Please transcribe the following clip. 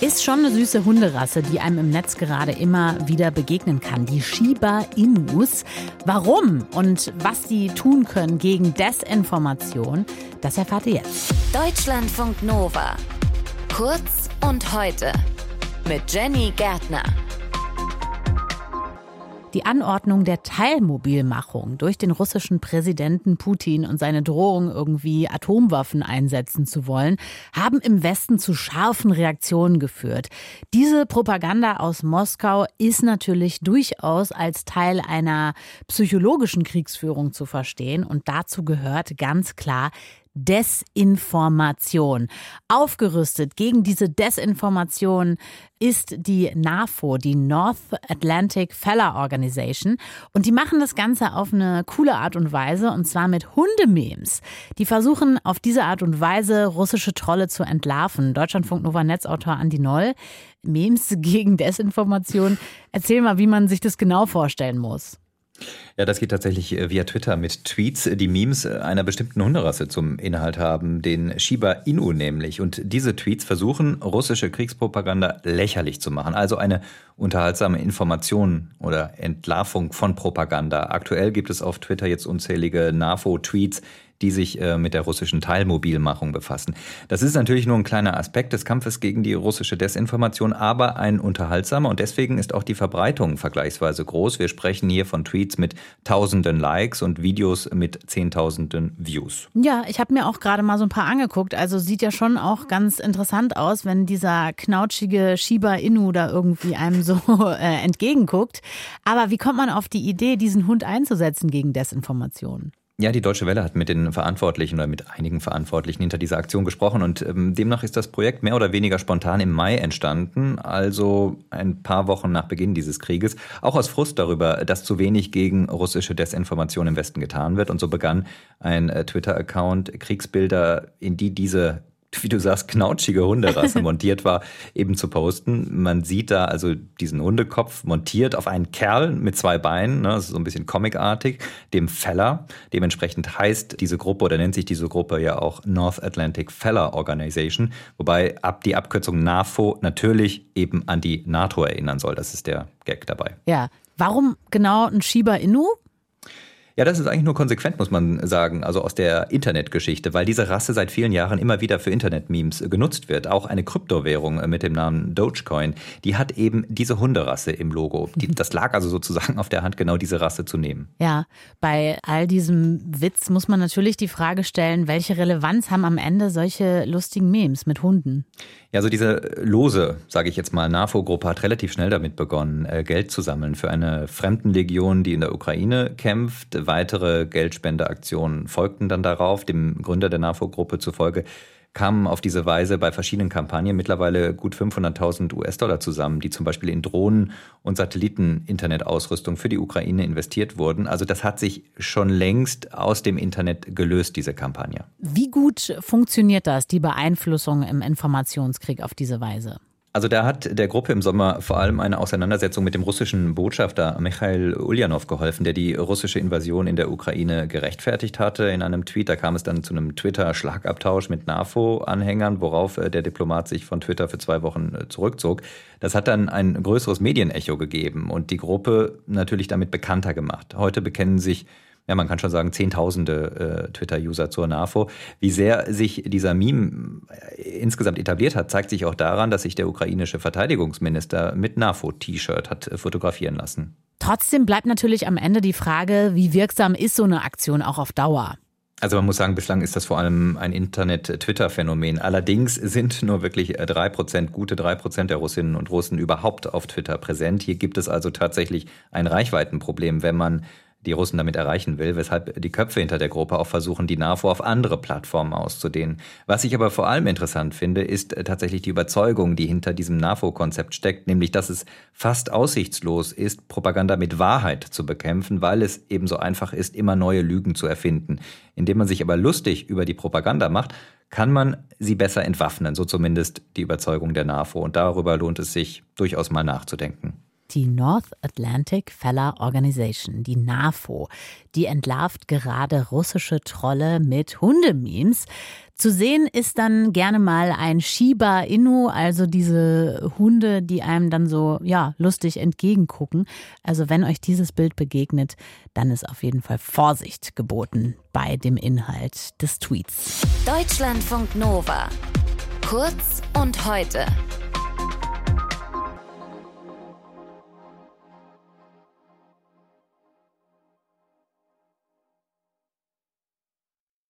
Ist schon eine süße Hunderasse, die einem im Netz gerade immer wieder begegnen kann. Die Shiba Inus. Warum und was die tun können gegen Desinformation, das erfahrt ihr jetzt. Deutschlandfunk Nova. Kurz und heute. Mit Jenny Gärtner. Die Anordnung der Teilmobilmachung durch den russischen Präsidenten Putin und seine Drohung, irgendwie Atomwaffen einsetzen zu wollen, haben im Westen zu scharfen Reaktionen geführt. Diese Propaganda aus Moskau ist natürlich durchaus als Teil einer psychologischen Kriegsführung zu verstehen und dazu gehört ganz klar Desinformation. Aufgerüstet gegen diese Desinformation ist die NAFO, die North Atlantic Feller Organization. Und die machen das Ganze auf eine coole Art und Weise, und zwar mit Hundememes. Die versuchen auf diese Art und Weise russische Trolle zu entlarven. Deutschlandfunk Nova Netzautor Andi Noll. Memes gegen Desinformation. Erzähl mal, wie man sich das genau vorstellen muss. Ja, das geht tatsächlich äh, via Twitter mit Tweets, die Memes äh, einer bestimmten Hunderasse zum Inhalt haben, den Shiba Inu nämlich. Und diese Tweets versuchen, russische Kriegspropaganda lächerlich zu machen. Also eine unterhaltsame Information oder Entlarvung von Propaganda. Aktuell gibt es auf Twitter jetzt unzählige NAFO-Tweets, die sich äh, mit der russischen Teilmobilmachung befassen. Das ist natürlich nur ein kleiner Aspekt des Kampfes gegen die russische Desinformation, aber ein unterhaltsamer und deswegen ist auch die Verbreitung vergleichsweise groß. Wir sprechen hier von Tweets mit tausenden Likes und Videos mit zehntausenden Views. Ja, ich habe mir auch gerade mal so ein paar angeguckt. Also sieht ja schon auch ganz interessant aus, wenn dieser knautschige Shiba Inu da irgendwie einem so äh, entgegenguckt. Aber wie kommt man auf die Idee, diesen Hund einzusetzen gegen Desinformation? Ja, die Deutsche Welle hat mit den Verantwortlichen oder mit einigen Verantwortlichen hinter dieser Aktion gesprochen und ähm, demnach ist das Projekt mehr oder weniger spontan im Mai entstanden, also ein paar Wochen nach Beginn dieses Krieges, auch aus Frust darüber, dass zu wenig gegen russische Desinformation im Westen getan wird. Und so begann ein äh, Twitter-Account Kriegsbilder, in die diese wie du sagst, knautschige Hunderasse montiert war, eben zu posten. Man sieht da also diesen Hundekopf montiert auf einen Kerl mit zwei Beinen, ne, das ist so ein bisschen comicartig, dem Feller. Dementsprechend heißt diese Gruppe oder nennt sich diese Gruppe ja auch North Atlantic Feller Organization, wobei ab die Abkürzung NAFO natürlich eben an die NATO erinnern soll. Das ist der Gag dabei. Ja. Warum genau ein Shiba Inu? Ja, das ist eigentlich nur konsequent, muss man sagen, also aus der Internetgeschichte, weil diese Rasse seit vielen Jahren immer wieder für Internet-Memes genutzt wird. Auch eine Kryptowährung mit dem Namen Dogecoin, die hat eben diese Hunderasse im Logo. Die, das lag also sozusagen auf der Hand, genau diese Rasse zu nehmen. Ja, bei all diesem Witz muss man natürlich die Frage stellen, welche Relevanz haben am Ende solche lustigen Memes mit Hunden? Ja, also diese lose, sage ich jetzt mal, NAFO-Gruppe hat relativ schnell damit begonnen, äh, Geld zu sammeln für eine Fremdenlegion, die in der Ukraine kämpft. Weitere Geldspendeaktionen folgten dann darauf. Dem Gründer der NAFO-Gruppe zufolge kamen auf diese Weise bei verschiedenen Kampagnen mittlerweile gut 500.000 US-Dollar zusammen, die zum Beispiel in Drohnen und Satelliten-Internetausrüstung für die Ukraine investiert wurden. Also das hat sich schon längst aus dem Internet gelöst, diese Kampagne. Wie gut funktioniert das, die Beeinflussung im Informationskrieg auf diese Weise? Also da hat der Gruppe im Sommer vor allem eine Auseinandersetzung mit dem russischen Botschafter Michail Ulyanov geholfen, der die russische Invasion in der Ukraine gerechtfertigt hatte. In einem Tweet, da kam es dann zu einem Twitter-Schlagabtausch mit NAFO-Anhängern, worauf äh, der Diplomat sich von Twitter für zwei Wochen äh, zurückzog. Das hat dann ein größeres Medienecho gegeben und die Gruppe natürlich damit bekannter gemacht. Heute bekennen sich ja, man kann schon sagen, Zehntausende äh, Twitter-User zur NAFO. Wie sehr sich dieser Meme äh, insgesamt etabliert hat, zeigt sich auch daran, dass sich der ukrainische Verteidigungsminister mit NAFO-T-Shirt hat äh, fotografieren lassen. Trotzdem bleibt natürlich am Ende die Frage, wie wirksam ist so eine Aktion auch auf Dauer? Also man muss sagen, bislang ist das vor allem ein Internet-Twitter-Phänomen. Allerdings sind nur wirklich äh, drei Prozent, gute drei Prozent der Russinnen und Russen überhaupt auf Twitter präsent. Hier gibt es also tatsächlich ein Reichweitenproblem, wenn man die Russen damit erreichen will, weshalb die Köpfe hinter der Gruppe auch versuchen, die NAVO auf andere Plattformen auszudehnen. Was ich aber vor allem interessant finde, ist äh, tatsächlich die Überzeugung, die hinter diesem NAVO-Konzept steckt, nämlich dass es fast aussichtslos ist, Propaganda mit Wahrheit zu bekämpfen, weil es eben so einfach ist, immer neue Lügen zu erfinden. Indem man sich aber lustig über die Propaganda macht, kann man sie besser entwaffnen, so zumindest die Überzeugung der NAVO. Und darüber lohnt es sich durchaus mal nachzudenken. Die North Atlantic Feller Organization, die NAFO, die entlarvt gerade russische Trolle mit Hundememes. Zu sehen ist dann gerne mal ein Shiba Inu, also diese Hunde, die einem dann so, ja, lustig entgegengucken. Also wenn euch dieses Bild begegnet, dann ist auf jeden Fall Vorsicht geboten bei dem Inhalt des Tweets. Deutschlandfunk Nova. Kurz und heute.